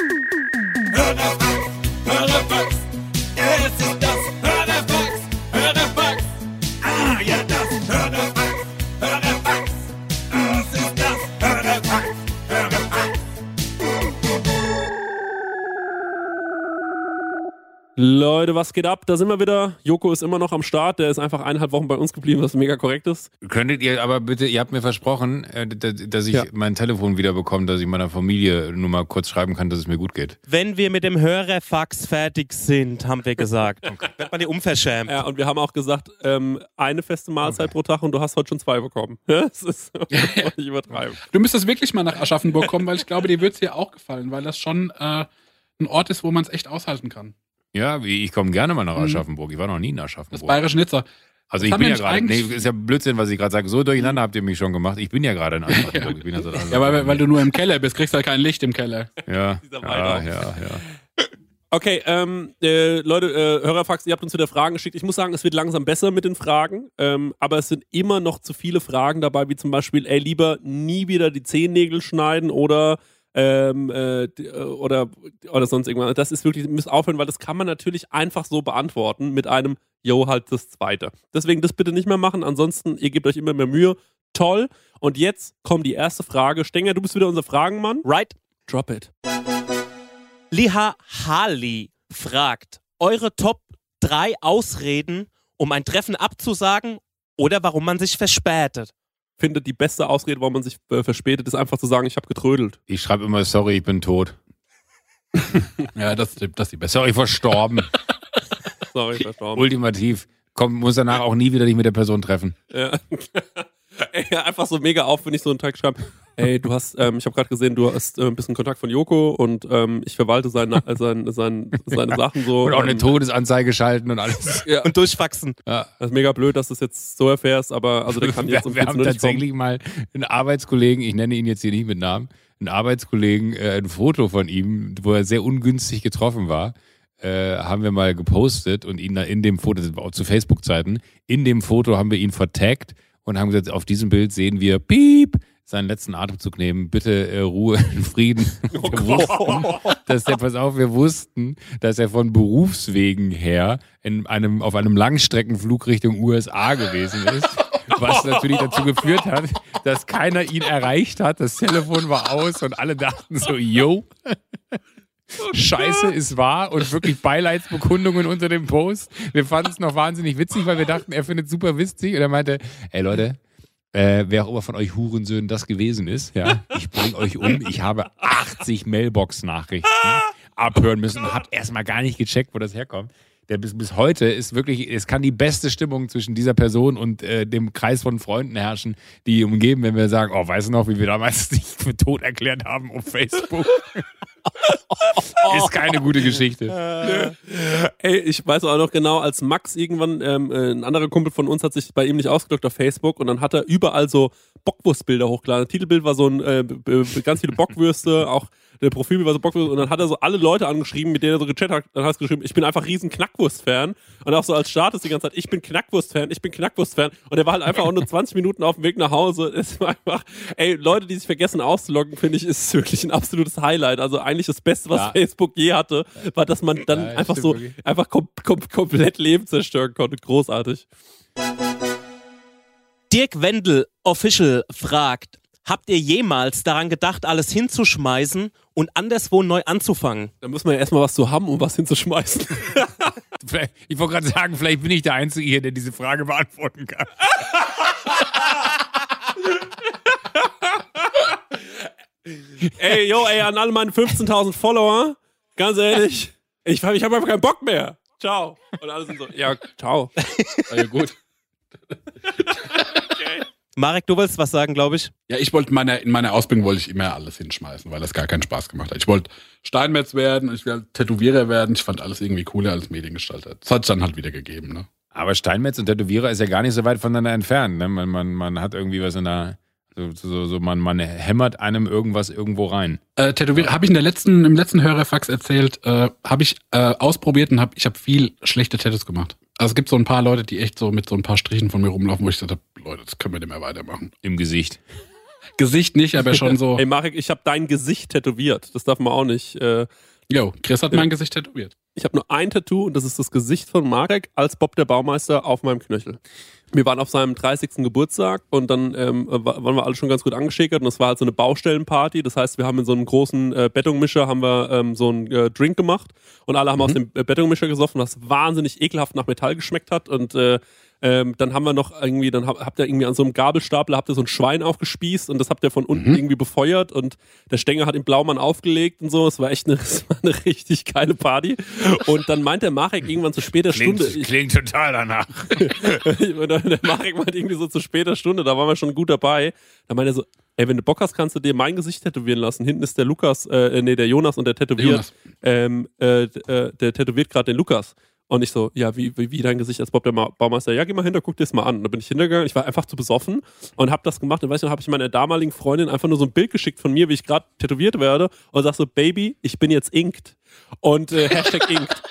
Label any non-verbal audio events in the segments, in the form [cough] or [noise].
Run up. Leute, was geht ab? Da sind wir wieder. Joko ist immer noch am Start. Der ist einfach eineinhalb Wochen bei uns geblieben, was mega korrekt ist. Könntet ihr aber bitte, ihr habt mir versprochen, äh, da- dass ich Ja. mein Telefon wieder bekomme, dass ich meiner Familie nur mal kurz schreiben kann, dass es mir gut geht. Wenn wir mit dem Hörerfax fertig sind, haben wir gesagt. [laughs] Wird man die unverschämt. Ja, und wir haben auch gesagt, ähm, eine feste Mahlzeit pro Tag und du hast heute schon zwei bekommen. [laughs] Ja, das ist nicht [laughs] übertreiben. Du müsstest wirklich mal nach Aschaffenburg kommen, weil ich glaube, dir wird es hier auch gefallen, weil das schon äh, ein Ort ist, wo man es echt aushalten kann. Ja, ich komme gerne mal nach Mhm. Aschaffenburg. Ich war noch nie in Das Aschaffenburg. bayerische Nizza. Also Das ich bin ja gerade, nee, ist ja Blödsinn, was ich gerade sage. So durcheinander habt ihr mich schon gemacht. Ich bin ja gerade in [laughs] Aschaffenburg. Ich bin ja, seit Ja, weil, weil du nur im Keller bist, kriegst halt kein Licht im Keller. ja, [laughs] ja, ja, ja. Okay, ähm, äh, Leute, äh, Hörerfax, ihr habt uns wieder Fragen geschickt. Ich muss sagen, es wird langsam besser mit den Fragen, ähm, aber es sind immer noch zu viele Fragen dabei, wie zum Beispiel, ey, lieber nie wieder die Zehennägel schneiden oder ähm, äh, äh, oder, oder sonst irgendwas. Das ist wirklich, müsst aufhören, weil das kann man natürlich einfach so beantworten mit einem, yo, halt das Zweite. Deswegen das bitte nicht mehr machen, ansonsten, ihr gebt euch immer mehr Mühe. Toll. Und jetzt kommt die erste Frage. Stenger, du bist wieder unser Fragenmann. Right? Drop it. Liha Hali fragt, eure Top 3 Ausreden, um ein Treffen abzusagen oder warum man sich verspätet. Finde, die beste Ausrede, warum man sich äh, verspätet, ist einfach zu sagen, ich habe getrödelt. Ich schreibe immer, sorry, ich bin tot. [laughs] Ja, das, das ist die beste. Sorry, verstorben. [laughs] Sorry, verstorben. Ultimativ. Komm, muss danach auch nie wieder dich mit der Person treffen. ja. [laughs] [laughs] Ey, einfach so mega auf, wenn ich so einen Tag schreibe. Ey, du hast, ähm, ich habe gerade gesehen, du hast äh, ein bisschen Kontakt von Joko und ähm, ich verwalte seine, äh, sein, sein, seine Sachen so. Und auch eine ähm, Todesanzeige schalten und alles. Ja, Und durchfaxen. Ja. das ist mega blöd, dass du es jetzt so erfährst, aber also der [laughs] kann wir, jetzt um wir 14 haben nicht kommen. tatsächlich mal einen Arbeitskollegen, ich nenne ihn jetzt hier nicht mit Namen, einen Arbeitskollegen, äh, ein Foto von ihm, wo er sehr ungünstig getroffen war, äh, haben wir mal gepostet und ihn da in dem Foto, das war auch zu Facebook-Zeiten, in dem Foto haben wir ihn vertaggt und haben gesagt, auf diesem Bild sehen wir Piep, seinen letzten Atemzug nehmen, bitte äh, Ruhe in Frieden. [laughs] Oh Wir wussten, dass der, pass auf, wir wussten, dass er von Berufswegen her in einem, auf einem Langstreckenflug Richtung USA gewesen ist. Was natürlich dazu geführt hat, dass keiner ihn erreicht hat. Das Telefon war aus und alle dachten so, yo. Scheiße ist wahr und wirklich Beileidsbekundungen unter dem Post. Wir fanden es noch wahnsinnig witzig, weil wir dachten, er findet super witzig und er meinte, ey Leute, äh, wer auch immer von euch Hurensöhnen das gewesen ist, ja, ich bring euch um. Ich habe 80 Mailbox-Nachrichten abhören müssen und hab erstmal gar nicht gecheckt, wo das herkommt. Der bis, bis heute ist wirklich, es kann die beste Stimmung zwischen dieser Person und äh, dem Kreis von Freunden herrschen, die umgeben, wenn wir sagen, oh, weißt du noch, wie wir damals [laughs] dich für tot erklärt haben auf Facebook? [laughs] ist keine gute Geschichte. Ey, ich weiß auch noch genau, als Max irgendwann, ähm, äh, ein anderer Kumpel von uns hat sich bei ihm nicht ausgedrückt auf Facebook und dann hat er überall so Bockwurstbilder hochgeladen. Das Titelbild war so ein, äh, ganz viele Bockwürste, auch der Profilbild war so Bockwürste und dann hat er so alle Leute angeschrieben, mit denen er so gechattet hat, dann hat er geschrieben, ich bin einfach riesen Knackwurst-Fan und auch so als Status die ganze Zeit, ich bin Knackwurst-Fan, ich bin Knackwurst-Fan und er war halt einfach auch nur 20 Minuten auf dem Weg nach Hause. Es war einfach, ey, Leute, die sich vergessen auszuloggen, finde ich, ist wirklich ein absolutes Highlight. Also eigentlich das Beste, was Ja. Facebook je hatte, war, dass man dann Ja, einfach so wirklich. einfach kom kom komplett Leben zerstören konnte. Großartig. Dirk Wendel Official fragt, habt ihr jemals daran gedacht, alles hinzuschmeißen und anderswo neu anzufangen? Da muss man ja erstmal was zu haben, um was hinzuschmeißen. [laughs] Ich wollte gerade sagen, vielleicht bin ich der Einzige hier, der diese Frage beantworten kann. [laughs] ey, yo, ey, an alle meine 15.000 Follower, ganz ehrlich, ich, hab- ich habe einfach keinen Bock mehr. Ciao. Und alle sind so, ja, ciao. [laughs] Ja, gut. Marek, du willst was sagen, glaube ich. Ja, ich wollte meine, in meiner Ausbildung wollte ich immer alles hinschmeißen, weil das gar keinen Spaß gemacht hat. Ich wollte Steinmetz werden, ich wollte Tätowierer werden, ich fand alles irgendwie cooler als Mediengestalter. Das hat es dann halt wieder gegeben, ne? Aber Steinmetz und Tätowierer ist ja gar nicht so weit voneinander entfernt. Ne? Man, man, man hat irgendwie was in der. So, so, so man, man hämmert einem irgendwas irgendwo rein. Äh, Tätowierer habe ich in der letzten, im letzten Hörerfax erzählt, äh, habe ich äh, ausprobiert und hab, ich habe viel schlechte Tattoos gemacht. Also es gibt so ein paar Leute, die echt so mit so ein paar Strichen von mir rumlaufen, wo ich gesagt habe, Leute, das können wir nicht mehr weitermachen. Im Gesicht. Gesicht nicht, aber schon so. [laughs] Ey, Marek, ich habe dein Gesicht tätowiert. Das darf man auch nicht. Äh, Jo, Chris hat mein Gesicht tätowiert. ich habe nur ein Tattoo und das ist das Gesicht von Marek als Bob der Baumeister auf meinem Knöchel. Wir waren auf seinem 30. Geburtstag und dann ähm, wa- waren wir alle schon ganz gut angeschickert und das war halt so eine Baustellenparty. Das heißt, wir haben in so einem großen äh, Bettungmischer haben wir ähm, so einen äh, Drink gemacht und alle haben aus dem äh, Bettungmischer gesoffen, was wahnsinnig ekelhaft nach Metall geschmeckt hat und äh, ähm, dann haben wir noch irgendwie, dann hab, habt ihr irgendwie an so einem Gabelstapler habt ihr so ein Schwein aufgespießt und das habt ihr von unten irgendwie befeuert und der Stenger hat den Blaumann aufgelegt und so. Es war echt eine, [laughs] es war eine richtig geile Party. Und dann meint der Marek irgendwann zu später Klingt, Stunde, ich, klingt total danach. [laughs] der Marek meint irgendwie so zu später Stunde, da waren wir schon gut dabei. Da meint er so, ey, wenn du Bock hast, kannst du dir mein Gesicht tätowieren lassen. Hinten ist der Lukas, äh, nee, der Jonas und der tätowiert, ähm, äh, äh, der tätowiert gerade den Lukas. Und ich so, ja, wie, wie, wie dein Gesicht als Bob der Baumeister? Ja, geh mal hinter, guck dir das mal an. Und dann bin ich hintergegangen, ich war einfach zu besoffen und hab das gemacht. Und weißt du, dann habe ich meiner damaligen Freundin einfach nur so ein Bild geschickt von mir, wie ich gerade tätowiert werde und sag so, Baby, ich bin jetzt inkt. Und äh, Hashtag inkt.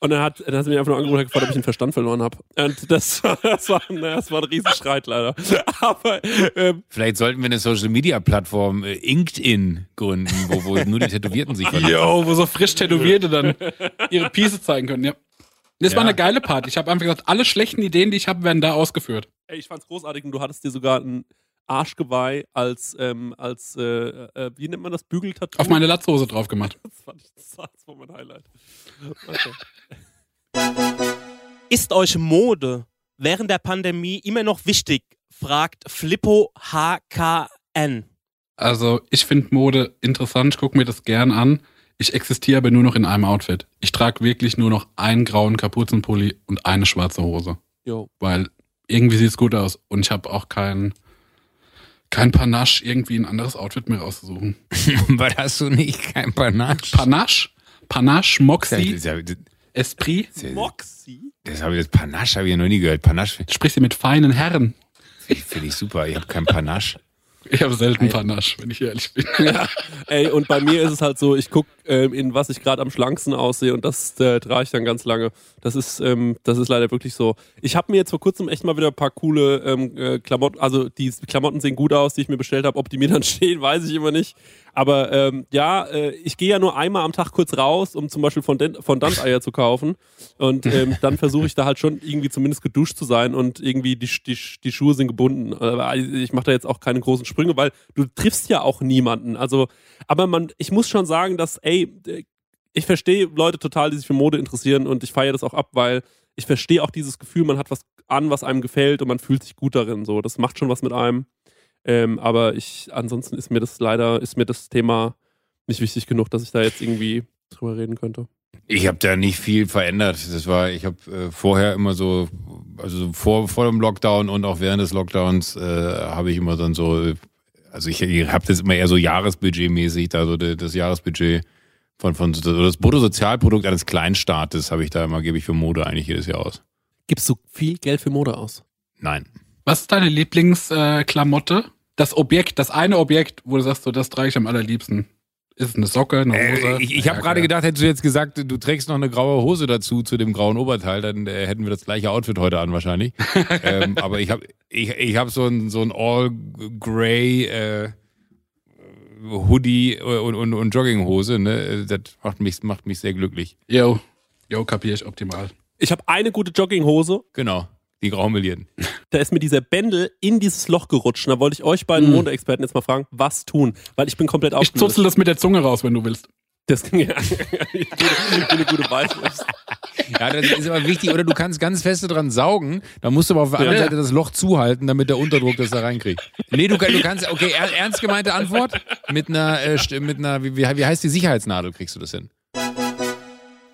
Und dann hat, dann hat sie mich einfach nur angerufen und gefragt, ob ich den Verstand verloren habe. Und das, [laughs] war- das, war, naja, das war ein Riesenstreit leider. [laughs] Aber ähm, Vielleicht sollten wir eine Social Media Plattform äh, LinkedIn gründen, wo, wo nur die Tätowierten sich [laughs] vernetzen. Jo, wo so frisch Tätowierte dann ihre Piece zeigen können, ja. Das war Ja. eine geile Party. Ich habe einfach gesagt, alle schlechten Ideen, die ich habe, werden da ausgeführt. ey, ich fand's großartig und du hattest dir sogar ein Arschgeweih als, ähm, als äh, äh, wie nennt man das, Bügeltattoo? Auf meine Latzhose drauf gemacht. [laughs] das, fand ich, war- das war mein Highlight. Okay. Ist euch Mode während der Pandemie immer noch wichtig? Fragt Flippo HKN. Also, ich finde Mode interessant, ich gucke mir das gern an. Ich existiere aber nur noch in einem Outfit. Ich trage wirklich nur noch einen grauen Kapuzenpulli und eine schwarze Hose. Jo. Weil irgendwie sieht's gut aus. Und ich habe auch kein, kein Panache, irgendwie ein anderes Outfit mir rauszusuchen. [laughs] Weil hast du nicht kein Panache? Panache? Panache, Moxie, Das, das, Esprit? Moxie? das habe ich, das Panache habe ich ja noch nie gehört. Panache Sprichst du mit feinen Herren? finde find ich super. Ich habe kein Panache. Ich habe selten Panache, wenn ich ehrlich bin. [laughs] Ja, ey, und bei mir ist es halt so, ich guck, ähm, in was ich gerade am schlanksten aussehe und das äh, trage ich dann ganz lange. Das ist, ähm, das ist leider wirklich so. Ich habe mir jetzt vor kurzem echt mal wieder ein paar coole ähm, äh, Klamotten, also die Klamotten sehen gut aus, die ich mir bestellt habe. Ob die mir dann [laughs] stehen, weiß ich immer nicht. Aber ähm, ja, äh, ich gehe ja nur einmal am Tag kurz raus, um zum Beispiel Fondant- Fondant-Eier zu kaufen. Und ähm, [laughs] dann versuche ich da halt schon irgendwie zumindest geduscht zu sein und irgendwie die, die, die Schuhe sind gebunden. Aber ich mache da jetzt auch keine großen Sprünge, weil du triffst ja auch niemanden. Also, aber man, ich muss schon sagen, dass, ey, ich verstehe Leute total, die sich für Mode interessieren und ich feiere das auch ab, weil ich verstehe auch dieses Gefühl, man hat was an, was einem gefällt und man fühlt sich gut darin. So, das macht schon was mit einem. Ähm, aber ich, ansonsten ist mir das leider, ist mir das Thema nicht wichtig genug, dass ich da jetzt irgendwie drüber reden könnte. Ich habe da nicht viel verändert. Das war, ich habe äh, vorher immer so, also vor, vor dem Lockdown und auch während des Lockdowns äh, habe ich immer dann so, also ich, ich habe das immer eher so Jahresbudgetmäßig, also de- das Jahresbudget von, von das Bruttosozialprodukt eines Kleinstaates habe ich da immer, gebe ich für Mode eigentlich jedes Jahr aus. Gibst du viel Geld für Mode aus? Nein. Was ist deine Lieblingsklamotte? Äh, das Objekt, das eine Objekt, wo du sagst, so, das trage ich am allerliebsten. Ist eine Socke, eine Hose? Äh, ich ich habe Ja, gerade gedacht, hättest du jetzt gesagt, du trägst noch eine graue Hose dazu zu dem grauen Oberteil, dann äh, hätten wir das gleiche Outfit heute an wahrscheinlich. [laughs] ähm, aber ich habe ich, ich hab so ein, so ein all-gray äh, Hoodie und, und, und Jogginghose. Ne? Das macht mich, macht mich sehr glücklich. Yo, yo, kapier ich optimal. Ich habe eine gute Jogginghose, Genau, die graumelieren. da ist mir dieser Bändel in dieses Loch gerutscht. Da wollte ich euch beiden Mm. Modeexperten jetzt mal fragen, was tun? Weil ich bin komplett Ich aufgelöst. zuzel das mit der Zunge raus, wenn du willst. Das ging ja. [laughs] eine gute Weißwurst. Ja, das ist aber wichtig. Oder du kannst ganz feste dran saugen. Da musst du aber auf der anderen Ja. Seite das Loch zuhalten, damit der Unterdruck das da reinkriegt. Nee, du, du kannst, okay, er, ernst gemeinte Antwort. Mit einer, äh, mit einer wie, wie wie heißt die Sicherheitsnadel, kriegst du das hin?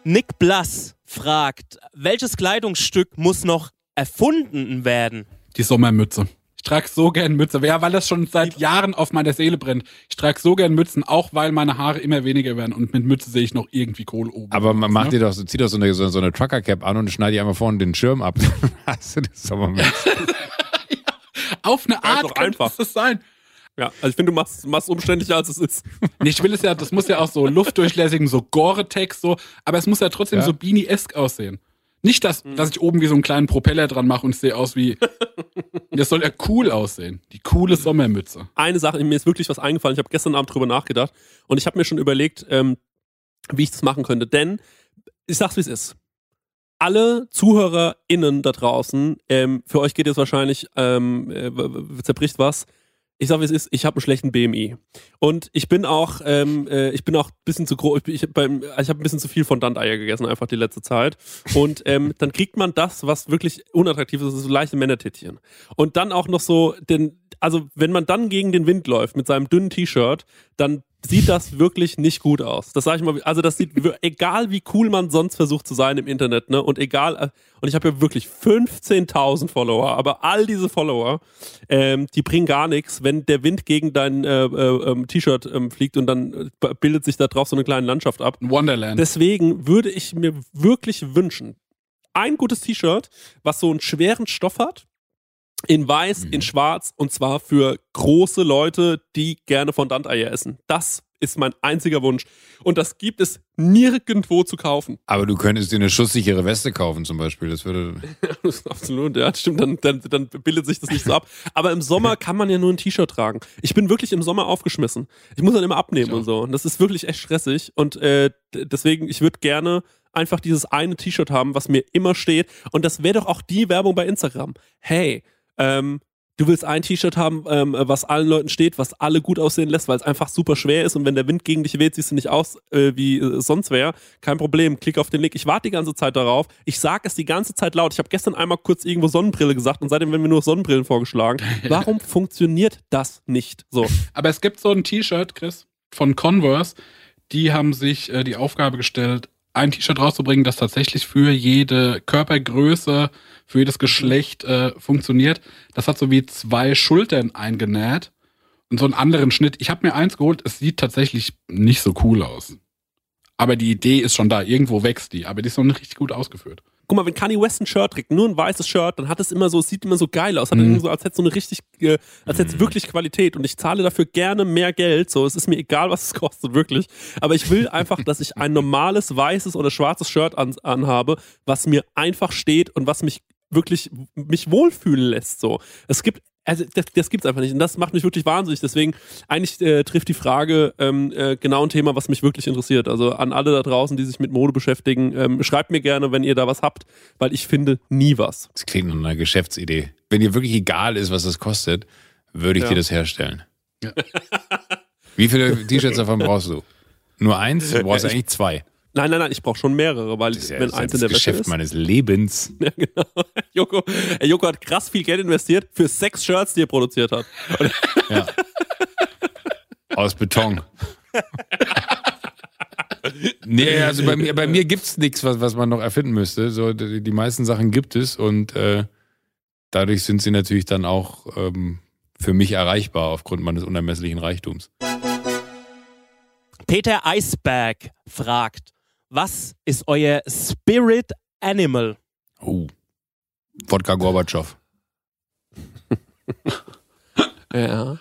Nick Blass fragt, welches Kleidungsstück muss noch erfunden werden? Die Sommermütze. Ich trage so gern Mütze. Ja, weil das schon seit Jahren auf meiner Seele brennt. Ich trage so gern Mützen, auch weil meine Haare immer weniger werden und mit Mütze sehe ich noch irgendwie Kohl oben. Aber man macht ne? dir doch, so- zieh doch so eine, so, eine Trucker-Cap an und schneid dir einmal vorne den Schirm ab. [laughs] Dann hast du das Sommermütze. [laughs] Auf eine ist Art doch einfach. es das sein. Ja, also ich finde, du machst machst umständlicher, als es ist. [laughs] Nee, ich will es ja, das muss ja auch so luftdurchlässigen, so Gore-Tex, so, aber es muss ja trotzdem Ja. so Beanie-esque aussehen. Nicht, dass, dass ich oben wie so einen kleinen Propeller dran mache und es sehe aus wie, [laughs] Das soll ja cool aussehen. Die coole Sommermütze. eine Sache, mir ist wirklich was eingefallen. Ich habe gestern Abend drüber nachgedacht und ich habe mir schon überlegt, ähm, wie ich das machen könnte. Denn ich sag's wie es ist. Alle ZuhörerInnen da draußen, ähm, für euch geht jetzt wahrscheinlich, ähm, äh, zerbricht was. Ich sag wie es ist, ich habe einen schlechten BMI. Und ich bin auch, ähm, äh, ich bin auch ein bisschen zu groß, ich, ich, beim- ich habe ein bisschen zu viel von Eier gegessen, einfach die letzte Zeit. Und ähm, dann kriegt man das, was wirklich unattraktiv ist, so leichte Männertittchen. Und dann auch noch so, den, also wenn man dann gegen den Wind läuft mit seinem dünnen T-Shirt, dann sieht das wirklich nicht gut aus. Das sage ich mal, also das sieht, egal wie cool man sonst versucht zu sein im Internet, ne, und egal, äh, und ich habe ja wirklich 15.000 Follower, aber all diese Follower, ähm, die bringen gar nichts, wenn der Wind gegen dein äh, äh, ähm, T-Shirt ähm, fliegt und dann äh, bildet sich da drauf so eine kleine Landschaft ab. Wonderland. Deswegen würde ich mir wirklich wünschen, ein gutes T-Shirt, was so einen schweren Stoff hat, in weiß, in schwarz und zwar für große Leute, die gerne Fondant-Eier essen. Das ist mein einziger Wunsch. Und das gibt es nirgendwo zu kaufen. Aber du könntest dir eine schusssichere Weste kaufen zum Beispiel. Das würde. [laughs] Absolut, ja, stimmt, dann, dann, dann bildet sich das nicht so ab. Aber im Sommer [laughs] kann man ja nur ein T-Shirt tragen. Ich bin wirklich im Sommer aufgeschmissen. Ich muss dann immer abnehmen und so. Und das ist wirklich echt stressig. Und äh, deswegen, ich würde gerne einfach dieses eine T-Shirt haben, was mir immer steht. Und das wäre doch auch die Werbung bei Instagram. Hey, ähm, du willst ein T-Shirt haben, ähm, was allen Leuten steht, was alle gut aussehen lässt, weil es einfach super schwer ist und wenn der Wind gegen dich weht, siehst du nicht aus, äh, wie äh, sonst wäre. Kein Problem, klick auf den Link. Ich warte die ganze Zeit darauf. Ich sage es die ganze Zeit laut. Ich habe gestern einmal kurz irgendwo Sonnenbrille gesagt und seitdem werden mir nur Sonnenbrillen vorgeschlagen. [laughs] Warum funktioniert das nicht so? Aber es gibt so ein T-Shirt, Chris, von Converse. Die haben sich äh, die Aufgabe gestellt, ein T-Shirt rauszubringen, das tatsächlich für jede Körpergröße, für jedes Geschlecht äh, funktioniert. Das hat so wie zwei Schultern eingenäht und so einen anderen Schnitt. Ich habe mir eins geholt, es sieht tatsächlich nicht so cool aus. Aber die Idee ist schon da. Irgendwo wächst die, aber die ist noch nicht richtig gut ausgeführt. Guck mal, wenn Kanye West ein Shirt trägt, nur ein weißes Shirt, dann hat es immer so, es sieht immer so geil aus, hat irgendwie so, als hätte es so eine richtig, äh, als hätte es wirklich Qualität und ich zahle dafür gerne mehr Geld, so, es ist mir egal, was es [laughs] kostet, wirklich, aber ich will einfach, dass ich ein normales weißes oder schwarzes Shirt an, anhabe, was mir einfach steht und was mich wirklich, mich wohlfühlen lässt, so. Es gibt also das, das gibt's einfach nicht. Und das macht mich wirklich wahnsinnig. Deswegen, eigentlich äh, trifft die Frage ähm, äh, genau ein Thema, was mich wirklich interessiert. Also an alle da draußen, die sich mit Mode beschäftigen, ähm, schreibt mir gerne, wenn ihr da was habt, weil ich finde nie was. Das klingt nach einer Geschäftsidee. Wenn dir wirklich egal ist, was das kostet, würde ich Ja. dir das herstellen. Ja. Wie viele T-Shirts davon brauchst du? Nur eins? Du brauchst [laughs] eigentlich zwei. Nein, nein, nein, ich brauche schon mehrere, weil Das ist ja, wenn das, eins in der Wäsche Geschäft ist. meines Lebens. [laughs] Ja, genau. Joko, Joko hat krass viel Geld investiert für sechs Shirts, die er produziert hat. [laughs] Ja. Aus Beton. [laughs] nee, also bei mir, bei mir gibt es nichts, was, was man noch erfinden müsste. So, die, die meisten Sachen gibt es und äh, dadurch sind sie natürlich dann auch ähm, für mich erreichbar aufgrund meines unermesslichen Reichtums. Peter Eisberg fragt, was ist euer Spirit Animal? Oh. Wodka Gorbatschow. [laughs] Ja.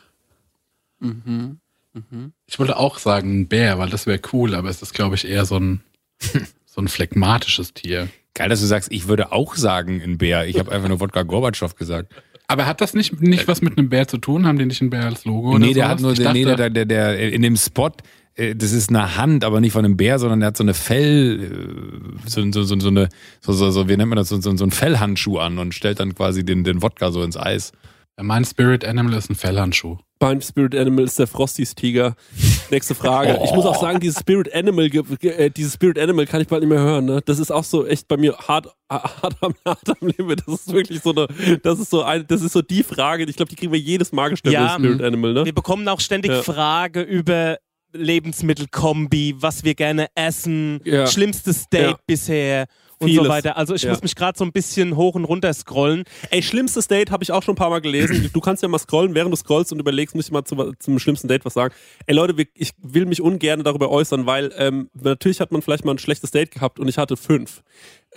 Ich wollte auch sagen, ein Bär, weil das wäre cool, aber es ist, glaube ich, eher so ein, [laughs] so ein phlegmatisches Tier. Geil, dass du sagst, ich würde auch sagen ein Bär. Ich habe einfach nur Wodka Gorbatschow gesagt. Aber hat das nicht, nicht was mit einem Bär zu tun? Haben die nicht einen Bär als Logo? Oder nee, der sowas? hat nur, Ich nee, dachte- der, der, der, in dem Spot, äh, das ist eine Hand, aber nicht von einem Bär, sondern der hat so eine Fell, äh, so, so, so, so eine, so, so, so, wie nennt man das, so, so, so ein Fellhandschuh an und stellt dann quasi den, den Wodka so ins Eis. mein Spirit Animal ist ein Fellhandschuh. Mein Spirit Animal ist der Frosties Tiger. Nächste Frage. Ich muss auch sagen, dieses Spirit Animal, äh, dieses Spirit Animal kann ich bald nicht mehr hören. Ne? Das ist auch so echt bei mir hart, hart, am, [laughs] hart am Limit. Das ist wirklich so eine, das ist so eine, das ist so die Frage. Ich glaube, die kriegen wir jedes Mal gestellt. Ja, Spirit Animal, ne? Wir bekommen auch ständig Ja. Frage über Lebensmittelkombi, was wir gerne essen, Ja. schlimmstes Date Ja. bisher und Vieles. so weiter. Also ich Ja. muss mich gerade so ein bisschen hoch und runter scrollen. Ey, schlimmstes Date habe ich auch schon ein paar Mal gelesen. Du kannst ja mal scrollen, während du scrollst und überlegst, muss ich mal zu, zum schlimmsten Date was sagen. Ey Leute, ich will mich ungern darüber äußern, weil ähm, natürlich hat man vielleicht mal ein schlechtes Date gehabt und ich hatte fünf.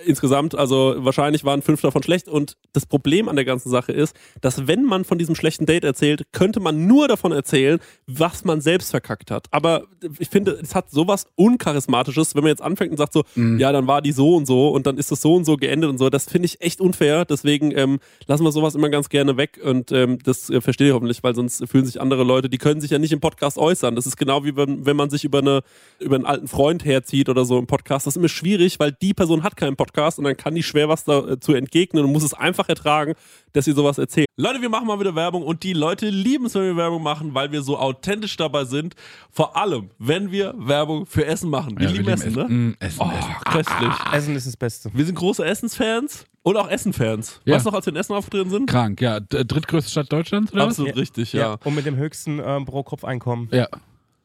Insgesamt, also wahrscheinlich waren fünf davon schlecht. Und das Problem an der ganzen Sache ist, dass wenn man von diesem schlechten Date erzählt, könnte man nur davon erzählen, was man selbst verkackt hat. Aber ich finde, es hat sowas Uncharismatisches, wenn man jetzt anfängt und sagt so, ja, dann war die so und so und dann ist es so und so geendet und so. Das finde ich echt unfair. Deswegen ähm, lassen wir sowas immer ganz gerne weg und ähm, das äh, verstehe ich hoffentlich, weil sonst fühlen sich andere Leute, die können sich ja nicht im Podcast äußern. Das ist genau wie wenn, wenn man sich über, eine, über einen alten Freund herzieht oder so im Podcast. Das ist immer schwierig, weil die Person hat keinen Podcast und dann kann die schwer was dazu entgegnen und muss es einfach ertragen, dass sie sowas erzählt. Leute, wir machen mal wieder Werbung und die Leute lieben es, wenn wir Werbung machen, weil wir so authentisch dabei sind. Vor allem, wenn wir Werbung für Essen machen. Wir Ja, lieben wir Essen, ne? Mm, Essen, Oh, Essen. köstlich. Essen ist das Beste. Wir sind große Essensfans und auch Essenfans. Ja. Weißt du noch, als wir in Essen aufgetreten sind? Krank, ja. Drittgrößte Stadt Deutschlands, oder? was? Absolut richtig, ja. Und mit dem höchsten ähm, Pro-Kopf-Einkommen. Ja.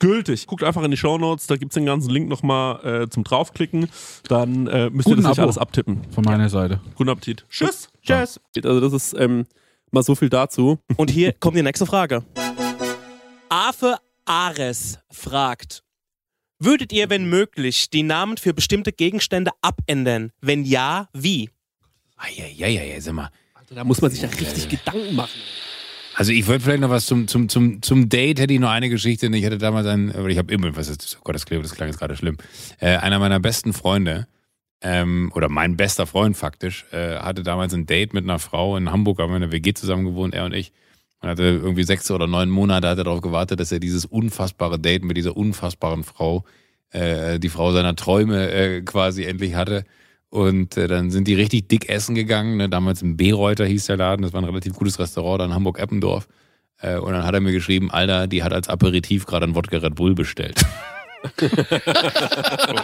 gültig. Guckt einfach in die Shownotes, da gibt's den ganzen Link nochmal äh, zum draufklicken. Dann äh, müsst ihr Guten das nicht Abo. alles abtippen. Von meiner Seite. Guten Appetit. Tschüss. Tschüss. Also das ist ähm, mal so viel dazu. Und hier kommt die nächste Frage. Afe Ares fragt: Würdet ihr, wenn möglich, die Namen für bestimmte Gegenstände abändern? Wenn ja, wie? Eieieiei, sag mal. Da muss man sich ja richtig Gedanken machen. Also ich wollte vielleicht noch was zum, zum, zum, zum Date, hätte ich noch eine Geschichte. Ich hatte damals einen, ich habe immer, was ist, oh Gott, das klang, das klang jetzt gerade schlimm. Äh, einer meiner besten Freunde, ähm, oder mein bester Freund faktisch, äh, hatte damals ein Date mit einer Frau in Hamburg, haben wir in einer WG zusammen gewohnt, er und ich. Und hatte irgendwie sechs oder neun Monate hat er darauf gewartet, dass er dieses unfassbare Date mit dieser unfassbaren Frau, äh, die Frau seiner Träume äh, quasi endlich hatte. Und äh, dann sind die richtig dick essen gegangen. Ne? Damals im B-Reuter hieß der Laden. Das war ein relativ gutes Restaurant da in Hamburg-Eppendorf. Äh, und dann hat er mir geschrieben, Alter, die hat als Aperitif gerade ein Wodka Red Bull bestellt. [laughs]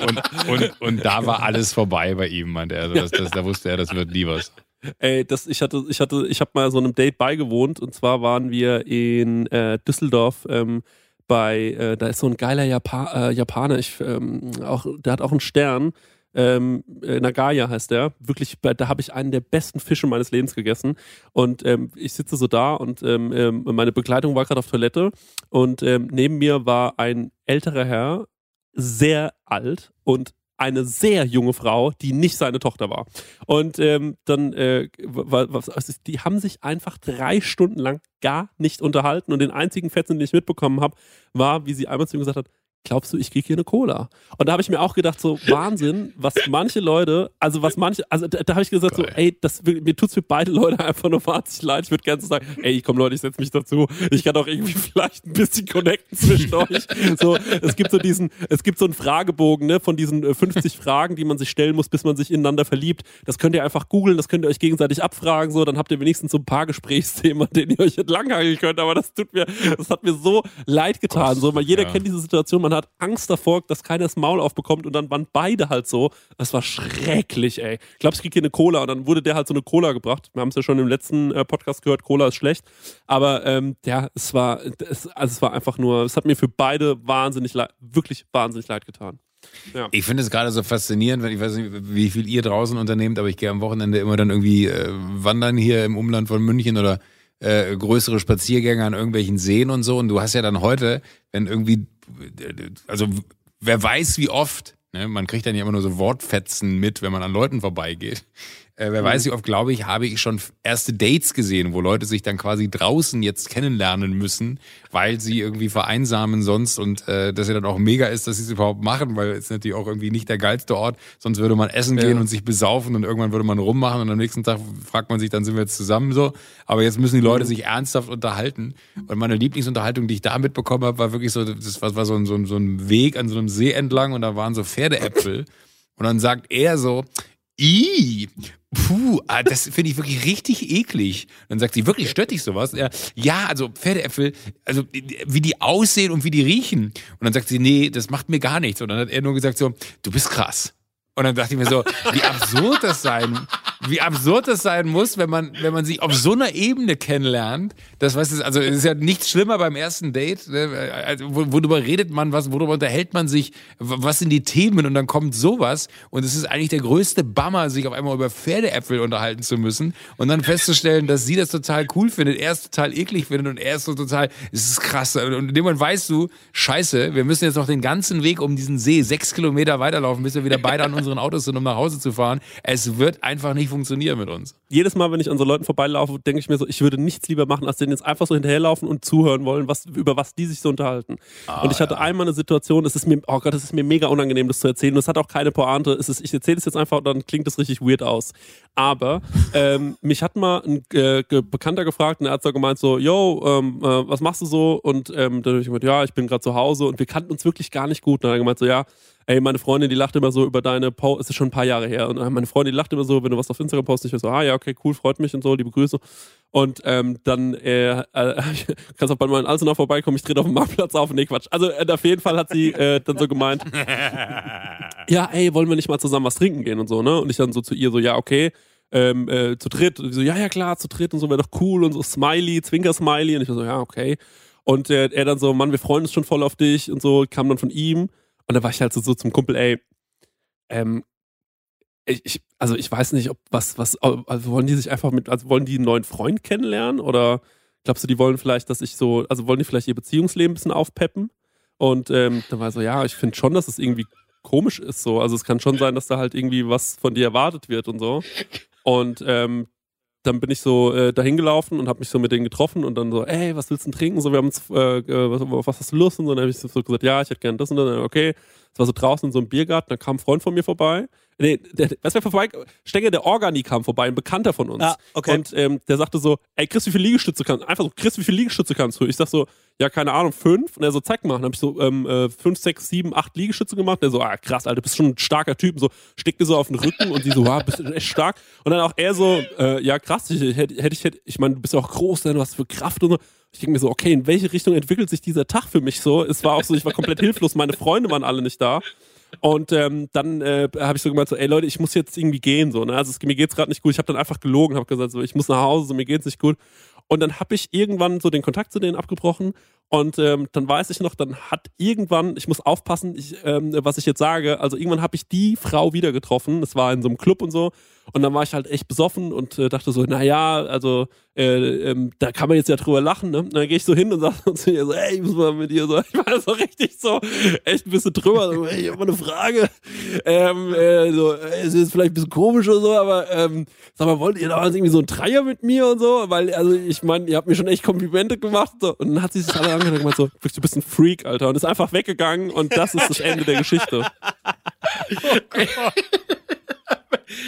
Und, und, und da war alles vorbei bei ihm, meinte er. Also das, das, da wusste er, das wird nie was. Ey, das, ich hatte, ich hatte, ich habe mal so einem Date beigewohnt und zwar waren wir in äh, Düsseldorf ähm, bei, äh, da ist so ein geiler Japa äh, Japaner, ich, ähm, auch, der hat auch einen Stern. Ähm, äh, Nagaya heißt der. Wirklich, da habe ich einen der besten Fische meines Lebens gegessen. Und ähm, ich sitze so da und ähm, ähm, meine Begleitung war gerade auf Toilette und ähm, neben mir war ein älterer Herr, sehr alt und eine sehr junge Frau, die nicht seine Tochter war. Und ähm, dann, äh, wa- was, also die haben sich einfach drei Stunden lang gar nicht unterhalten. Und den einzigen Fetzen, den ich mitbekommen habe, war, wie sie einmal zu ihm gesagt hat, glaubst du, ich kriege hier eine Cola? Und da habe ich mir auch gedacht, so Wahnsinn, was manche Leute, also was manche, also da, da habe ich gesagt, so, Geil. ey, das, mir tut's für beide Leute einfach nur wahnsinnig leid. Ich würde gerne so sagen, ey, komm Leute, ich setze mich dazu. Ich kann auch irgendwie [laughs] vielleicht ein bisschen connecten zwischen [laughs] euch. So, es gibt so diesen, es gibt so einen Fragebogen, ne, von diesen äh, 50 Fragen, die man sich stellen muss, bis man sich ineinander verliebt. Das könnt ihr einfach googeln, das könnt ihr euch gegenseitig abfragen, so, dann habt ihr wenigstens so ein paar Gesprächsthemen, an [laughs] denen ihr euch entlanghangeln könnt. Aber das tut mir, das hat mir so leid getan. So, weil jeder ja. kennt diese Situation, man hat Angst davor, dass keiner das Maul aufbekommt und dann waren beide halt so. Das war schrecklich, ey. Ich glaube, ich krieg hier eine Cola und dann wurde der halt so eine Cola gebracht. Wir haben es ja schon im letzten äh, Podcast gehört, Cola ist schlecht. Aber ähm, ja, es war, es, also es war einfach nur, es hat mir für beide wahnsinnig leid, wirklich wahnsinnig leid getan. Ich finde es gerade so faszinierend, wenn ich weiß nicht, wie viel ihr draußen unternehmt, aber ich gehe am Wochenende immer dann irgendwie äh, wandern hier im Umland von München oder äh, größere Spaziergänge an irgendwelchen Seen und so. Und du hast ja dann heute, wenn irgendwie, also wer weiß wie oft, ne, man kriegt dann ja immer nur so Wortfetzen mit, wenn man an Leuten vorbeigeht. Äh, wer weiß wie oft, glaube ich, habe ich schon erste Dates gesehen, wo Leute sich dann quasi draußen jetzt kennenlernen müssen, weil sie irgendwie vereinsamen sonst und äh, dass ja dann auch mega ist, dass sie es überhaupt machen, weil es natürlich auch irgendwie nicht der geilste Ort, sonst würde man essen gehen und sich besaufen und irgendwann würde man rummachen und am nächsten Tag fragt man sich, dann sind wir jetzt zusammen so. Aber jetzt müssen die Leute sich ernsthaft unterhalten. Und meine Lieblingsunterhaltung, die ich da mitbekommen habe, war wirklich so, das war, war so, ein, so, ein, so ein Weg an so einem See entlang und da waren so Pferdeäpfel. Und dann sagt er so, I, puh, ah, das finde ich wirklich richtig eklig. Dann sagt sie, wirklich stört dich sowas? Ja, ja, also Pferdeäpfel, also wie die aussehen und wie die riechen. Und dann sagt sie, nee, das macht mir gar nichts. Und dann hat er nur gesagt so, du bist krass. Und dann dachte ich mir so, wie absurd das sein, wie absurd das sein muss, wenn man, wenn man sich auf so einer Ebene kennenlernt. Das weißt du, also es ist ja nichts schlimmer beim ersten Date. Ne? Also, wo- worüber redet man was, worüber unterhält man sich, was sind die Themen und dann kommt sowas. Und es ist eigentlich der größte Bummer, sich auf einmal über Pferdeäpfel unterhalten zu müssen und dann festzustellen, dass sie das total cool findet, er es total eklig findet und er ist so total, es ist krass. Und in dem Moment weißt du, scheiße, wir müssen jetzt noch den ganzen Weg um diesen See sechs Kilometer weiterlaufen, bis wir wieder beide an unseren Autos sind, um nach Hause zu fahren. Es wird einfach nicht funktionieren mit uns. Jedes Mal, wenn ich an so Leuten vorbeilaufe, denke ich mir so, ich würde nichts lieber machen, als denen jetzt einfach so hinterherlaufen und zuhören wollen, was, über was die sich so unterhalten. und ich hatte einmal eine Situation, es ist mir, oh Gott, es ist mir mega unangenehm, das zu erzählen. Und es hat auch keine Pointe. Es ist, ich erzähle es jetzt einfach und dann klingt das richtig weird aus. Aber [laughs] ähm, mich hat mal ein äh, Bekannter gefragt und er hat so gemeint so, yo, ähm, äh, was machst du so? Und ähm, dann habe ich gemeint, ja, ich bin gerade zu Hause und wir kannten uns wirklich gar nicht gut. Und dann hat er gemeint so, ja, ey, meine Freundin, die lacht immer so über deine Post, es ist schon ein paar Jahre her. Und äh, meine Freundin, die lacht immer so, wenn du was auf Instagram postest, ich so, ah ja, okay, cool, freut mich und so, liebe Grüße. Und ähm, dann äh, äh, [laughs] kannst auch bei meinen Alzenau vorbeikommen, ich trete auf dem Marktplatz auf. Nee, Quatsch. Also äh, auf jeden Fall hat sie äh, dann so gemeint, [laughs] ja, ey, wollen wir nicht mal zusammen was trinken gehen und so, ne? Und ich dann so zu ihr so, ja, okay, ähm, äh, zu dritt. Und sie so, ja, ja, klar, zu dritt und so wäre doch cool und so Smiley, Zwinker-Smiley. Und ich war so, ja, okay. Und äh, er dann so, Mann, wir freuen uns schon voll auf dich und so, kam dann von ihm. Und da war ich halt so, so zum Kumpel, ey, ähm, ich, ich, also ich weiß nicht, ob was, was, also wollen die sich einfach mit, also wollen die einen neuen Freund kennenlernen oder glaubst du, die wollen vielleicht, dass ich so, also wollen die vielleicht ihr Beziehungsleben ein bisschen aufpeppen? Und ähm, dann war er so, ja, ich finde schon, dass es irgendwie komisch ist so. Also es kann schon [laughs] sein, dass da halt irgendwie was von dir erwartet wird und so. Und ähm, dann bin ich so äh, dahin gelaufen und habe mich so mit denen getroffen und dann so, ey, was willst du denn trinken? So, wir haben äh, äh, was, was hast du Lust? Und dann habe ich so gesagt, ja, ich hätte gern das und dann, okay. Es war so draußen in so einem Biergarten, da kam ein Freund von mir vorbei. Nee, der, was wer vorbei? Stenger, der Organi kam vorbei, ein Bekannter von uns. Ah, okay. Und ähm, der sagte so, ey, Chris, wie viele Liegestütze kannst du? Einfach so, Chris, wie viele Liegestütze kannst du? Ich sag so, ja, keine Ahnung, fünf. Und er so, zeig mal. Dann hab ich so ähm, äh, fünf, sechs, sieben, acht Liegestütze gemacht. Der so, ah, krass, Alter, bist schon ein starker Typ. Und so, steckt mir so auf den Rücken und sie so, ah, bist du echt stark. Und dann auch er so, äh, ja, krass, ich, hätte, hätte ich, hätte, ich meine, du bist ja auch groß, du hast für Kraft und so. Ich denke mir so, okay, in welche Richtung entwickelt sich dieser Tag für mich so? Es war auch so, ich war komplett hilflos, meine Freunde waren alle nicht da. Und ähm, dann äh, habe ich so gemeint, so, ey Leute, ich muss jetzt irgendwie gehen. So, ne? Also es, mir geht's gerade nicht gut. Ich habe dann einfach gelogen, habe gesagt, so, ich muss nach Hause, so, mir geht's nicht gut. Und dann habe ich irgendwann so den Kontakt zu denen abgebrochen. Und ähm, dann weiß ich noch, dann hat irgendwann, ich muss aufpassen, ich, ähm, was ich jetzt sage, also irgendwann habe ich die Frau wieder getroffen. Das war in so einem Club und so. Und dann war ich halt echt besoffen und äh, dachte so, naja, also äh, ähm, da kann man jetzt ja drüber lachen. Ne? Und dann gehe ich so hin und sage [laughs] zu ihr so, ey, ich muss mal mit dir so, [laughs] ich war so richtig so, echt ein bisschen drüber. So, ey, ich habe mal eine Frage. Ähm, äh, so, äh, ist vielleicht ein bisschen komisch oder so, aber ähm, sag mal, wollt ihr da irgendwie so ein Dreier mit mir und so? Weil, also ich meine, ihr habt mir schon echt Komplimente gemacht. So. Und dann hat sie sich alle angehört und gemeint so, du bist ein Freak, Alter. Und ist einfach weggegangen und das ist das Ende der Geschichte.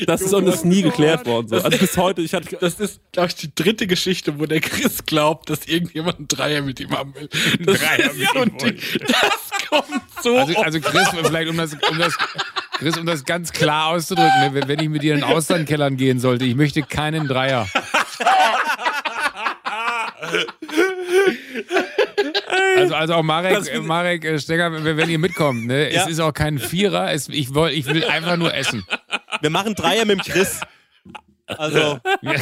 Das ist und das ist nie geklärt worden. So. Also bis heute, ich hatte. Das ist, glaube ich, die dritte Geschichte, wo der Chris glaubt, dass irgendjemand einen Dreier mit ihm haben will. Ein Dreier mit ihm und die, das kommt so Also, also Chris, vielleicht um das, um das, Chris, um das ganz klar auszudrücken, wenn- wenn ich mit dir in den Auslandkellern gehen sollte, ich möchte keinen Dreier. Also, also auch Marek, äh, Marek äh, Stenger, wenn, ihr mitkommt, ne? Ja. es ist auch kein Vierer, es, ich, woll, ich will einfach nur essen. Wir machen Dreier mit dem Chris. Also, Ja.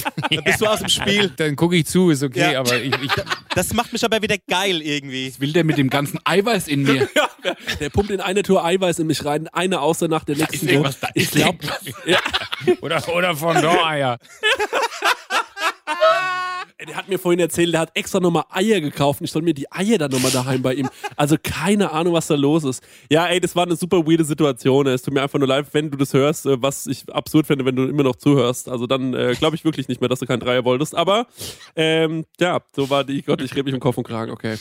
bist du aus dem Spiel. Dann gucke ich zu, ist okay, Ja. aber ich, ich, Das macht mich aber wieder geil irgendwie. will der mit dem ganzen Eiweiß in mir? [laughs] Der pumpt in eine Tour Eiweiß in mich rein, eine außer nach der nächsten. Ist irgendwas, so. da ist glaub- irgendwas. oder, oder Fondant-Eier. [laughs] Der hat mir vorhin erzählt, der hat extra nochmal Eier gekauft und ich soll mir die Eier dann nochmal daheim bei ihm. Also keine Ahnung, was da los ist. Ja, ey, das war eine super weirde Situation. Es tut mir einfach nur leid, wenn du das hörst, äh, was ich absurd finde, wenn du immer noch zuhörst. Also dann äh, glaube ich wirklich nicht mehr, dass du keinen Dreier wolltest. Aber ähm, ja, so war die. Gott, ich rede mich um Kopf und Kragen. Okay.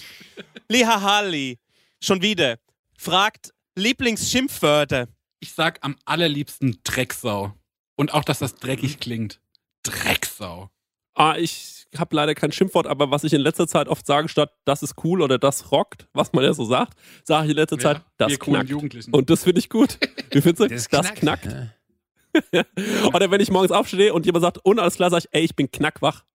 Liha Halli, schon wieder, fragt Lieblingsschimpfwörter. Ich sag am allerliebsten Drecksau. Und auch, dass das dreckig klingt. Drecksau. Ah, ich habe leider kein Schimpfwort, aber was ich in letzter Zeit oft sage, statt das ist cool oder das rockt, was man ja so sagt, sage ich in letzter Zeit, das knackt. Jugendlichen. Und das finde ich gut. Wie findest du? Das, knackt. Ja. [laughs] Oder wenn ich morgens aufstehe und jemand sagt, und alles klar, sag ich, ey, ich bin knackwach.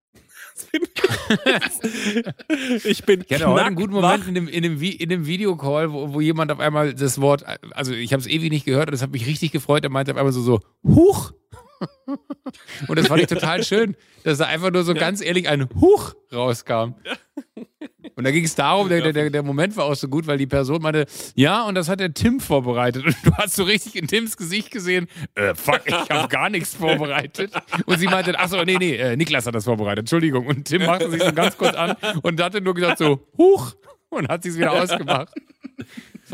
ich bin Ich hatte heute einen guten Moment in dem, in dem, Vi- in dem Videocall, wo, wo jemand auf einmal das Wort, also ich habe es ewig nicht gehört und das hat mich richtig gefreut. Er meinte auf einmal so, so, Huch. Und das fand ich total schön, dass da einfach nur so ganz ehrlich ein Huch rauskam. Und da ging es darum, der, der, der Moment war auch so gut, weil die Person meinte, ja, und das hat der Tim vorbereitet. Und du hast so richtig in Tims Gesicht gesehen, äh, fuck, ich habe gar nichts vorbereitet. Und sie meinte, ach so, nee, nee, äh, Niklas hat das vorbereitet, Entschuldigung. Und Tim machte sich so ganz kurz an und hatte nur gesagt so, Huch, und hat sich wieder ausgemacht.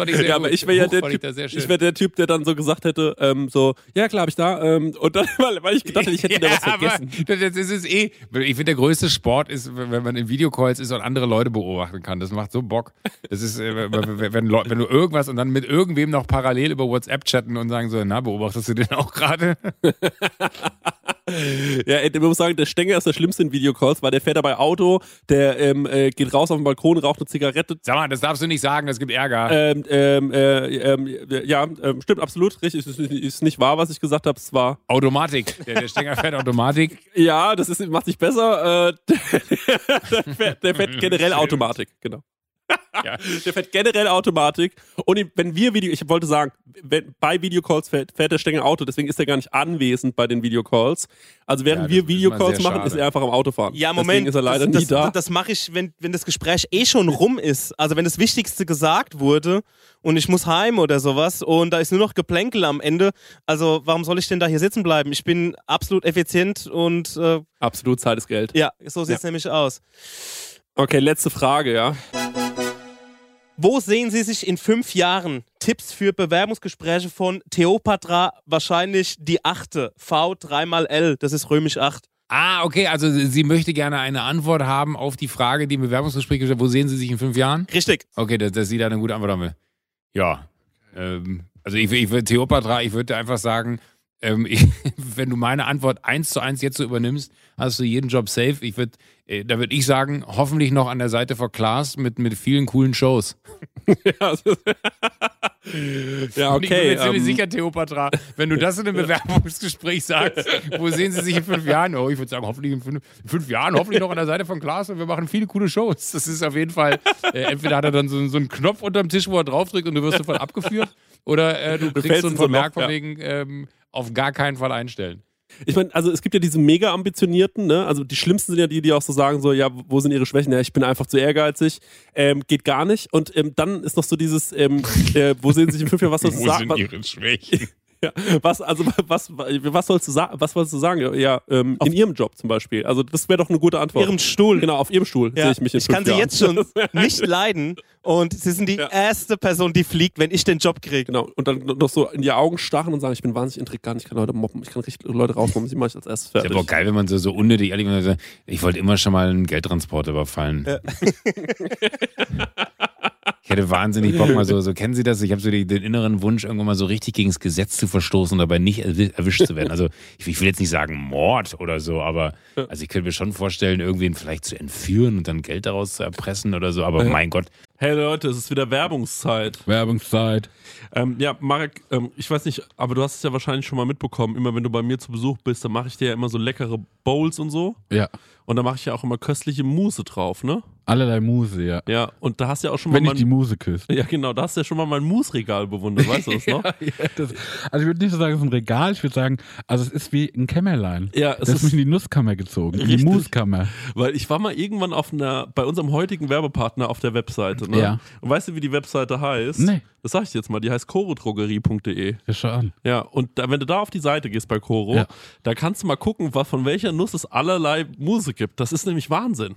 Ich Ja, aber ich wäre ja der ich typ, ich wär der Typ, der dann so gesagt hätte, ähm, so, ja klar, hab ich da, ähm, und dann, [laughs] weil, weil ich gedacht hätte, ich hätte da was vergessen. [laughs] Aber das ist es eh. Ich finde, der größte Sport ist, wenn man in Videocalls ist und andere Leute beobachten kann. Das macht so Bock. Das ist, äh, wenn, wenn du irgendwas und dann mit irgendwem noch parallel über WhatsApp chatten und sagen so, na, beobachtest du den auch gerade? [laughs] [laughs] Ja, ich muss sagen, der Stenger ist der schlimmste in Videocalls, weil der fährt dabei Auto, der ähm, äh, geht raus auf den Balkon, raucht eine Zigarette. Sag mal, das darfst du nicht sagen, das gibt Ärger. Ähm, ähm, äh, ähm, ja, ähm, stimmt absolut, richtig. Ist, ist, nicht wahr, was ich gesagt habe. Es war Automatik. Der, der Stenger fährt Automatik. [laughs] Ja, das ist, macht sich besser. Äh, [laughs] der, fährt, der fährt generell Automatik, genau. Ja. Der fährt generell Automatik. Und wenn wir Video, ich wollte sagen, wenn, bei Videocalls fährt, fährt der Stenger Auto, deswegen ist er gar nicht anwesend bei den Videocalls. Also während Ja, wir Videocalls machen, schade. ist er einfach am Autofahren. Ja, Deswegen Moment. ist er leider das, nie das, da. Das mache ich, wenn, wenn das Gespräch eh schon rum ist. Also wenn das Wichtigste gesagt wurde und ich muss heim oder sowas und da ist nur noch Geplänkel am Ende. Also warum soll ich denn da hier sitzen bleiben? Ich bin absolut effizient und äh, Absolut, Zeit ist Geld. ja, so sieht es nämlich aus. Okay, letzte Frage, ja. Wo sehen Sie sich in fünf Jahren? Tipps für Bewerbungsgespräche von Theopatra, wahrscheinlich die achte. V 3 mal L, das ist römisch 8. Ah, okay, also sie möchte gerne eine Antwort haben auf die Frage, die im Bewerbungsgespräch gestellt wo sehen Sie sich in fünf Jahren? Richtig. Okay, dass, dass sie da eine gute Antwort haben will. Ja. Ähm, also ich, ich würde Theopatra, ich würde einfach sagen, ähm, ich, [laughs] wenn du meine Antwort eins zu eins jetzt so übernimmst, hast du jeden Job safe. Ich würd, äh, da würde ich sagen, hoffentlich noch an der Seite von Klaas mit, mit vielen coolen Shows. Ja, Und [laughs] ich bin okay. mir ziemlich ähm, sicher, Theopatra, wenn du das in einem [laughs] Bewerbungsgespräch sagst, wo sehen Sie sich in fünf Jahren? Oh, ich würde sagen, hoffentlich in fünf, in fünf Jahren, hoffentlich noch an der Seite von Klaas und wir machen viele coole Shows. Das ist auf jeden Fall, äh, entweder hat er dann so, so einen Knopf unterm Tisch, wo er draufdrückt und du wirst sofort abgeführt, oder äh, du kriegst fällst so ein in so ein Vermerk Loch, von wegen ähm, auf gar keinen Fall einstellen. Ich meine, also es gibt ja diese mega ambitionierten, ne? Also die schlimmsten sind ja die, die auch so sagen, so, ja, wo sind ihre Schwächen? Ja, ich bin einfach zu ehrgeizig, ähm, geht gar nicht. Und ähm, dann ist noch so dieses, ähm, äh, wo sehen Sie sich in fünf Jahren, was [laughs] du sagen? Was, Ihre Schwächen? Ja, was, also was, was sollst du sagen? Was wolltest du sagen? Ja, ähm, in Ihrem Job zum Beispiel. Also das wäre doch eine gute Antwort. Ihrem Stuhl. Genau, auf Ihrem Stuhl sehe Ja, ich mich in ich kann sie Jahren. jetzt schon [laughs] nicht leiden und sie sind die Ja. erste Person, die fliegt, wenn ich den Job kriege. Genau, und dann noch so in die Augen starren und sagen, ich bin wahnsinnig intrigant, ich kann Leute mobben, ich kann richtig Leute rausmobben, sie mache ich als erstes Ist fertig. aber auch geil, wenn man so, so unnötig ehrlich ist. Ich wollte immer schon mal einen Geldtransport überfallen. [laughs] [laughs] Ich hätte wahnsinnig Bock mal so, [laughs] so kennen Sie das? Ich habe so die, den inneren Wunsch, irgendwann mal so richtig gegen das Gesetz zu verstoßen und dabei nicht erwi- erwischt zu werden. Also ich, ich will jetzt nicht sagen Mord oder so, aber also ich könnte mir schon vorstellen, irgendwen vielleicht zu entführen und dann Geld daraus zu erpressen oder so. Aber mein Gott, Hey Leute, es ist wieder Werbungszeit. Werbungszeit. Ähm, ja, Marek, ähm, ich weiß nicht, aber du hast es ja wahrscheinlich schon mal mitbekommen. Immer wenn du bei mir zu Besuch bist, dann mache ich dir ja immer so leckere Bowls und so. Ja. Und da mache ich ja auch immer köstliche Mousse drauf, ne? Allerlei Muse, ja. Ja, und da hast du ja auch schon mal Wenn ich mein, die Muse küsse. Ja, genau, da hast du ja schon mal mein Mousse-Regal bewundert, weißt du das [laughs] noch? Ja, das, also ich würde nicht so sagen, es ist ein Regal, ich würde sagen, also es ist wie ein Kämmerlein. Ja, es das ist mich in die Nusskammer gezogen, in die Richtig. Muskammer. Weil ich war mal irgendwann auf einer, bei unserem heutigen Werbepartner auf der Webseite, ne? Ja. Und weißt du, wie die Webseite heißt? Nee. Das sag ich dir jetzt mal, die heißt chorodrogerie.de. Ja, schau an. Ja, und da, wenn du da auf die Seite gehst bei Coro, Ja. da kannst du mal gucken, was, von welcher Nuss es allerlei Muse gibt. Das ist nämlich Wahnsinn.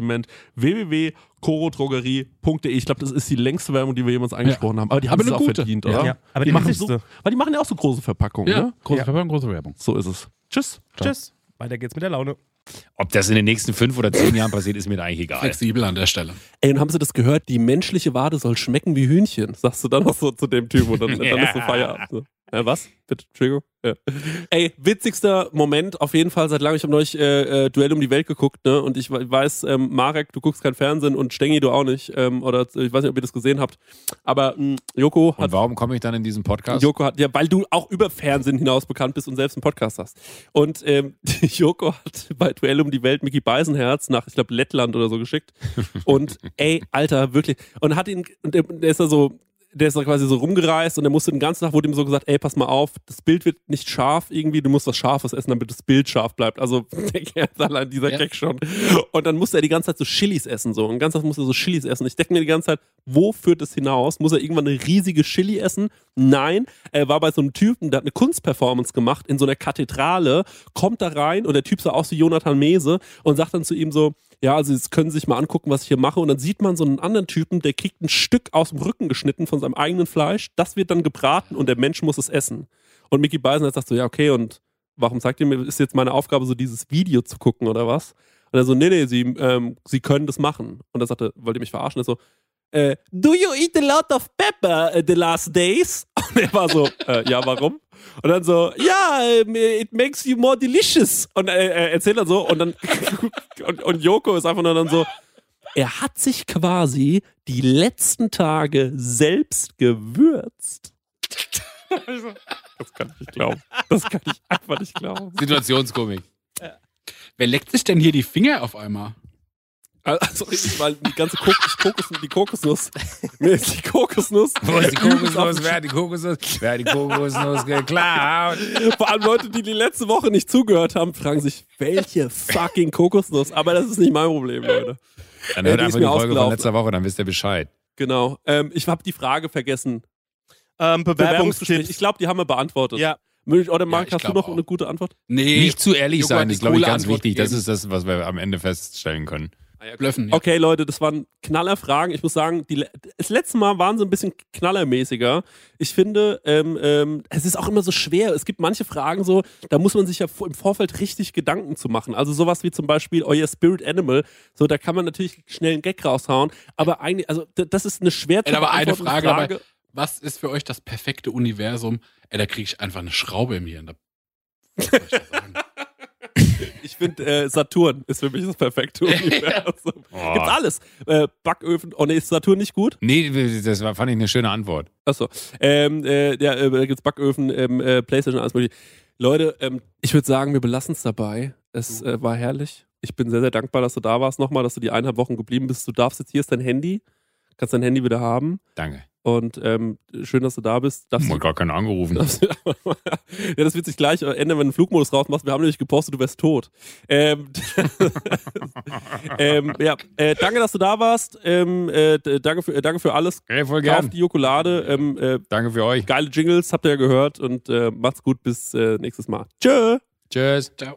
www.korodrogerie.de. Ich glaube, das ist die längste Werbung, die wir jemals eingesprochen haben, aber die haben Aber es auch gute. verdient, Ja. oder? Ja, aber die machen wichtigste. so, weil die machen ja auch so große Verpackungen, Ja, ne? große Ja. Verpackung, große Werbung. So ist es. Tschüss. Tschüss. Weiter geht's mit der Laune. Ob das in den nächsten fünf oder zehn Jahren passiert, ist mir eigentlich egal. Flexibel an der Stelle. Ey, und haben sie das gehört? Die menschliche Wade soll schmecken wie Hühnchen. Sagst du dann noch so zu dem Typ und dann, dann ist so [laughs] Feierabend. Äh, was? Bitte, Entschuldigung. Ja. Ey, witzigster Moment auf jeden Fall seit langem. Ich habe neulich äh, äh, Duell um die Welt geguckt, ne? Und ich we- weiß, ähm, Marek, du guckst kein Fernsehen und Stengi, du auch nicht. Ähm, oder äh, ich weiß nicht, ob ihr das gesehen habt. Aber mh, Joko hat Und warum komme ich dann in diesen Podcast? Joko hat, ja, weil du auch über Fernsehen hinaus bekannt bist und selbst einen Podcast hast. Und ähm, [laughs] Joko hat bei Duell um die Welt Mickey Beisenherz nach, ich glaube, Lettland oder so geschickt. Und ey, Alter, wirklich. Und hat ihn, und der, der ist da so, der ist da quasi so rumgereist und der musste den ganzen Tag, wurde ihm so gesagt, ey, pass mal auf, das Bild wird nicht scharf irgendwie, du musst was Scharfes essen, damit das Bild scharf bleibt. Also, [laughs] der Kerl, allein dieser Ja. Gag schon. Und dann musste er die ganze Zeit so Chilis essen, so. Und den ganzen Tag musste er so Chilis essen. Ich denke mir die ganze Zeit, wo führt es hinaus? Muss er irgendwann eine riesige Chili essen? Nein, er war bei so einem Typen, der hat eine Kunstperformance gemacht in so einer Kathedrale, kommt da rein und der Typ sah aus wie Jonathan Mese und sagt dann zu ihm so, ja, also jetzt können Sie sich mal angucken, was ich hier mache. Und dann sieht man so einen anderen Typen, der kriegt ein Stück aus dem Rücken geschnitten von seinem eigenen Fleisch. Das wird dann gebraten und der Mensch muss es essen. Und Mickey Beisenherz sagt so, ja, okay, und warum sagt ihr mir, ist jetzt meine Aufgabe, so dieses Video zu gucken oder was? Und er so, nee, nee, Sie, ähm, Sie können das machen. Und er sagte, wollt ihr mich verarschen? Er so, äh, do you eat a lot of pepper uh, the last days? [laughs] Und er war so, äh, ja, warum? Und dann so, ja, ähm, it makes you more delicious. Und er, er erzählt dann so und dann [laughs] und, und Joko ist einfach nur dann so, er hat sich quasi die letzten Tage selbst gewürzt. Das kann ich nicht glauben. Das kann ich einfach nicht glauben. Situationskomik. Wer leckt sich denn hier die Finger auf einmal? Also, ich, weil die ganze Kokos, Kokos, die Kokosnuss. Mir ist die Kokosnuss. Wo ist die [laughs] Kokosnuss? Wer hat die Kokosnuss? Wer hat die Kokosnuss geklaut? Vor allem Leute, die die letzte Woche nicht zugehört haben, fragen sich, welche fucking Kokosnuss? Aber das ist nicht mein Problem, Leute. Dann Äh, hört ist einfach die mir Folge von letzter Woche, dann wisst ihr Bescheid. Genau. Ähm, ich habe die Frage vergessen. Ähm, Bewerbungsgespräch. Bewerbungstipps. Ich glaube, die haben wir beantwortet. Ja. Oder Marc, ich hast du noch auch. eine gute Antwort? Nee, Nicht zu ehrlich sein, ist, glaube ich, ganz Antwort wichtig. Das gegeben. ist das, was wir am Ende feststellen können. Blöffen. Ja. Okay, Leute, das waren Knallerfragen. Ich muss sagen, die, das letzte Mal waren sie ein bisschen knallermäßiger. Ich finde, ähm, ähm, es ist auch immer so schwer. Es gibt manche Fragen so, da muss man sich ja im Vorfeld richtig Gedanken zu machen. Also sowas wie zum Beispiel euer Spirit Animal. So, da kann man natürlich schnell einen Gag raushauen. Aber eigentlich, also das ist eine schwer zu Ey, aber eine beantwortende Frage, aber was ist für euch das perfekte Universum? Ey, da kriege ich einfach eine Schraube im Hirn. Da, was soll ich da sagen? Ich finde, äh, Saturn ist für mich das perfekte [laughs] Universum. Oh. Gibt's alles. Äh, Backöfen. Oh nee, ist Saturn nicht gut? Nee, das war, fand ich eine schöne Antwort. Achso. Ähm, äh, ja, äh, da gibt's Backöfen, ähm, äh, Playstation, alles mögliche. Leute, ähm, ich würde sagen, wir belassen es dabei. Es äh, war herrlich. Ich bin sehr, sehr dankbar, dass du da warst nochmal, dass du die eineinhalb Wochen geblieben bist. Du darfst jetzt, hier ist dein Handy. Kannst dein Handy wieder haben. Danke. Und ähm, schön, dass du da bist. Darfst Mal gar keinen angerufen. darfst du- [laughs] ja, das wird sich gleich ändern, wenn du den Flugmodus rausmachst. Wir haben nämlich gepostet, du wärst tot. Ähm, [laughs] ähm, ja, äh, danke, dass du da warst. Ähm, äh, danke, für, äh, danke für alles. Hey, voll gern. die Jokolade. Ähm, äh, Danke für euch. geile Jingles, habt ihr ja gehört. Und äh, macht's gut, bis äh, nächstes Mal. Tschö. Tschüss. Ciao.